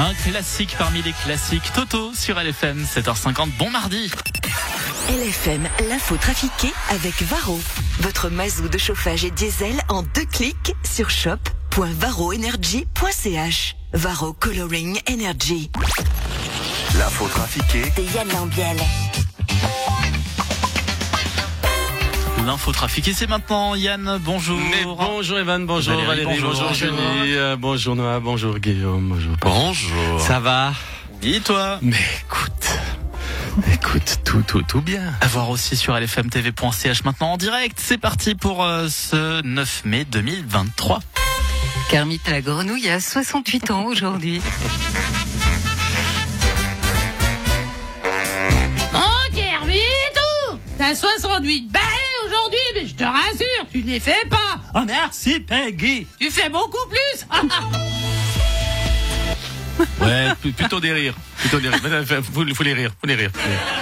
Un classique parmi les classiques. Toto sur LFM, 7h50. Bon mardi. LFM, l'info trafiquée avec Varro. Votre mazou de chauffage et diesel en deux clics sur shop.varroenergy.ch. Varro Coloring Energy. L'info trafiquée De Yann Lambiel. L'info trafiquée, c'est maintenant. Yann, bonjour. Mais bonjour Evan, bonjour Valérie, Valérie, bonjour. bonjour, Jenny, euh, bonjour Noah, bonjour Guillaume, bonjour. Bonjour. Ça va? Dis-toi. Mais écoute, écoute, tout, tout, tout bien. À voir aussi sur lfmtv.ch maintenant en direct. C'est parti pour euh, ce 9 mai 2023. Kermit la grenouille a 68 ans aujourd'hui. Oh, Kermito T'as 68 balais aujourd'hui, mais je te rassure, tu ne les fais pas Oh, merci Peggy. Tu fais beaucoup plus Ouais, pl- plutôt des rires, plutôt des rires. Mais, Faut, faut les rire, faut les rire.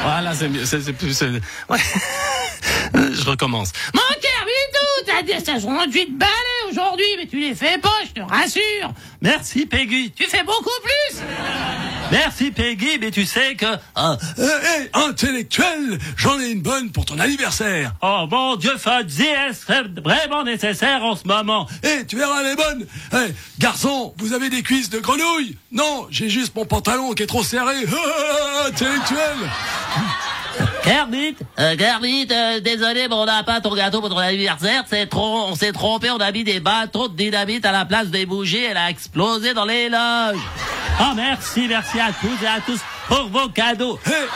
Voilà, c'est mieux, c'est c'est plus... c'est- Ouais. Je recommence. Mon Kermito T'as des 68 balais aujourd'hui, mais tu les fais pas, je te rassure Merci Peggy. Tu fais beaucoup plus Merci Peggy, mais tu sais que... Ah, hé, hé, intellectuel, j'en ai une bonne pour ton anniversaire. Oh mon Dieu, Fudzy, est-ce vraiment nécessaire en ce moment? Hé, tu verras les bonnes. Hé, garçon, vous avez des cuisses de grenouille? Non, j'ai juste mon pantalon qui est trop serré. Intellectuel. Kermit euh, Kermit, euh, désolé, mais on n'a pas ton gâteau pour ton anniversaire, c'est trop, on s'est trompé, on a mis des bâtons de dynamite à la place des bougies, elle a explosé dans les loges. Oh merci, merci à tous et à tous pour vos cadeaux. Hé,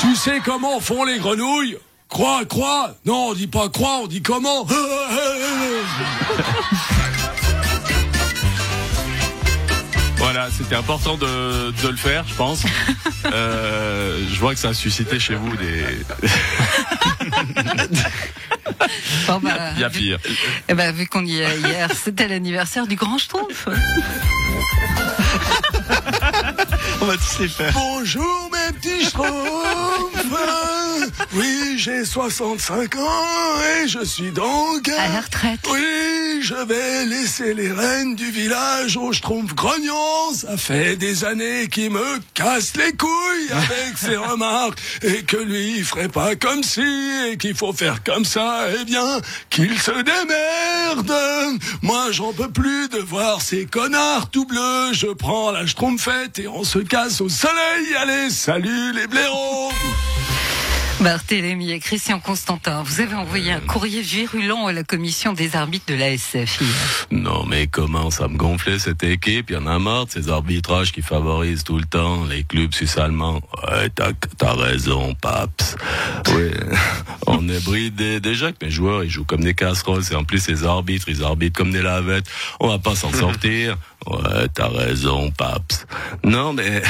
tu sais comment font les grenouilles? Croix, croix. Non, on dit pas croix, on dit comment Voilà, c'était important de, de le faire, je pense. Euh, je vois que ça a suscité chez vous des... Bon, bah, Il y a vu- pire. eh ben, vu qu'on y est hier, c'était l'anniversaire du Grand Schtroumpf. On va tous les faire. Bonjour mes petits schtroumpfs Oui, j'ai 65 ans et je suis donc... À la retraite. Oui, je vais laisser les rênes du village au schtroumpf grognon. Ça fait des années qu'il me casse les couilles avec ses remarques et que lui il ferait pas comme si et qu'il faut faire comme ça. Eh bien, qu'il se démerde. Moi, j'en peux plus de voir ces connards tout bleus. Je prends la schtroumpfette et on se casse au soleil. Allez, salut les blaireaux. Barthélémy et Christian Constantin, vous avez envoyé un courrier virulent à la commission des arbitres de la SF hier. Non mais comment ça me gonflait cette équipe, il y en a marre de ces arbitrages qui favorisent tout le temps les clubs suisses-allemands. Ouais, t'as, t'as raison, Paps. Oui, on est bridé. Déjà que mes joueurs, ils jouent comme des casseroles, et en plus les arbitres, ils arbitrent comme des lavettes. On va pas s'en sortir. Ouais, t'as raison, Paps. Non mais...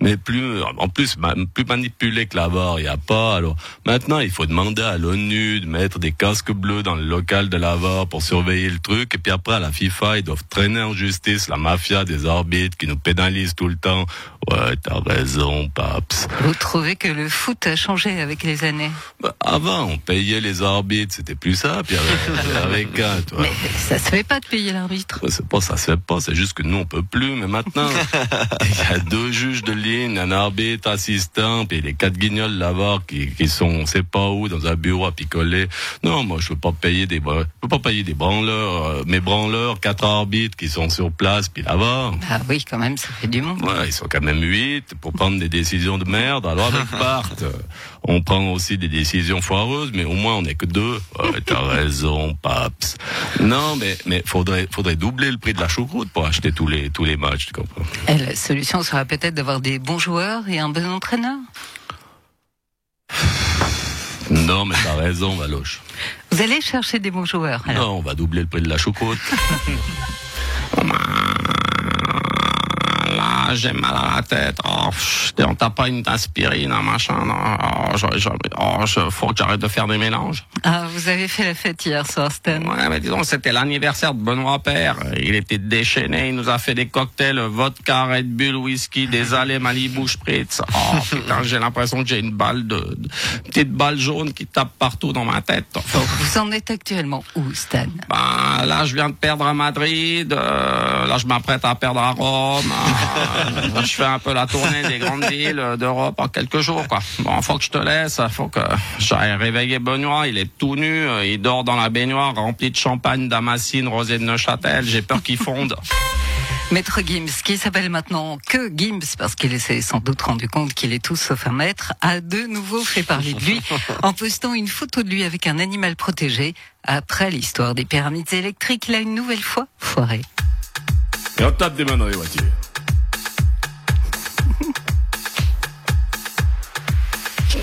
Mais plus, en plus, plus manipulé que la VAR, il n'y a pas. Alors, maintenant, il faut demander à l'ONU de mettre des casques bleus dans le local de la VAR pour surveiller le truc. Et puis après, à la FIFA, ils doivent traîner en justice la mafia des arbitres qui nous pénalisent tout le temps. Ouais, t'as raison, Paps. Vous trouvez que le foot a changé avec les années Bah, avant, on payait les arbitres, c'était plus ça. Puis avec, avec un, toi. Mais ça se fait pas de payer l'arbitre. C'est pas ça se fait pas, c'est juste que nous on peut plus. Mais maintenant, il y a deux juges de ligne, un arbitre assistant, puis les quatre guignols là-bas qui, qui sont, on sait pas où, dans un bureau à picoler. Non, moi je veux pas payer des, je veux pas payer des branleurs, euh, mes branleurs, quatre arbitres qui sont sur place, puis là-bas. Ah oui, quand même, ça fait du monde. Ouais, ils sont quand même huit pour prendre des décisions de merde. Alors avec Bart, euh, on prend aussi des décisions foireuses, mais au moins on est que deux. Ouais, t'as raison, Paps. Non, mais mais faudrait faudrait doubler le prix de la choucroute pour acheter tous les tous les matchs, tu comprends Et la solution sera peut-être d'avoir des bons joueurs et un bon entraîneur. Non, mais t'as raison, Valoche. Vous allez chercher des bons joueurs. alors. Non, on va doubler le prix de la choucroute. J'ai mal à la tête. Oh, on t'a pas une aspirine, un machin. Non. Oh, je, je, oh, je- faut que j'arrête de faire des mélanges. Ah, vous avez fait la fête hier soir, Stan. Ouais, mais disons, c'était l'anniversaire de Benoît Père. Il était déchaîné, il nous a fait des cocktails, vodka, Red Bull, whisky, des allées Malibu Spritz. Oh, putain, j'ai l'impression que j'ai une balle de, une petite balle jaune qui tape partout dans ma tête. Vous en êtes actuellement où, Stan? Ben, là, je viens de perdre à Madrid. euh, euh, là, je m'apprête à perdre à Rome. Euh, je fais un peu la tournée des grandes villes d'Europe en quelques jours, quoi. Bon, faut que je te laisse. Faut que j'aille réveiller Benoît. Il est tout nu. euh, Il dort dans la baignoire remplie de champagne, damascine, rosé de Neuchâtel. J'ai peur qu'il fonde. Maître Gims, qui s'appelle maintenant que Gims, parce qu'il s'est sans doute rendu compte qu'il est tout sauf un maître, a de nouveau fait parler de lui en postant une photo de lui avec un animal protégé. Après l'histoire des pyramides électriques, il a une nouvelle fois foiré. Et on tape des mains dans les voitures.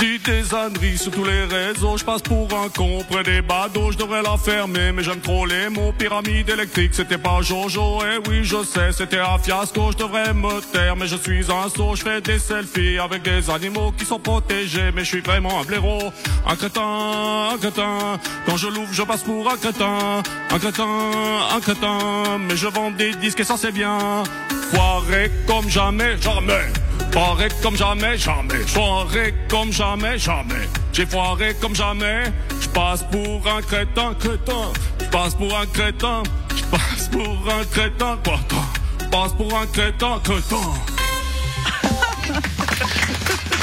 Dis des âneries sur tous les réseaux, je passe pour un con auprès des badauds, je devrais la fermer, mais j'aime trop les mots. Pyramide électrique, c'était pas Jojo, et oui je sais, c'était un fiasco, je devrais me taire, mais je suis un sot, je fais des selfies avec des animaux qui sont protégés, mais je suis vraiment un blaireau, un crétin, un crétin, quand je l'ouvre je passe pour un crétin, un crétin, un crétin, mais je vends des disques et ça c'est bien, foiré comme jamais, jamais. Foiré comme jamais, jamais. Foiré comme jamais, jamais. J'ai foiré comme jamais. Je passe pour un crétin, crétin. Je passe pour un crétin. Je passe pour un crétin, quoi. Je passe pour un crétin, crétin.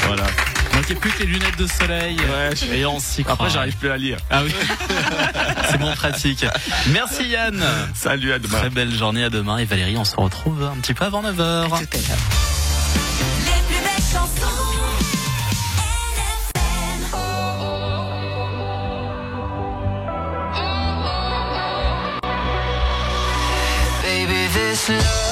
Voilà. Manquez plus que les lunettes de soleil. Ouais, Et on s'y croit. Après, j'arrive plus à lire. Ah oui. C'est bon pratique. Merci Yann. Salut, à demain. Très belle journée à demain. Et Valérie, on se retrouve un petit peu avant 9h. This love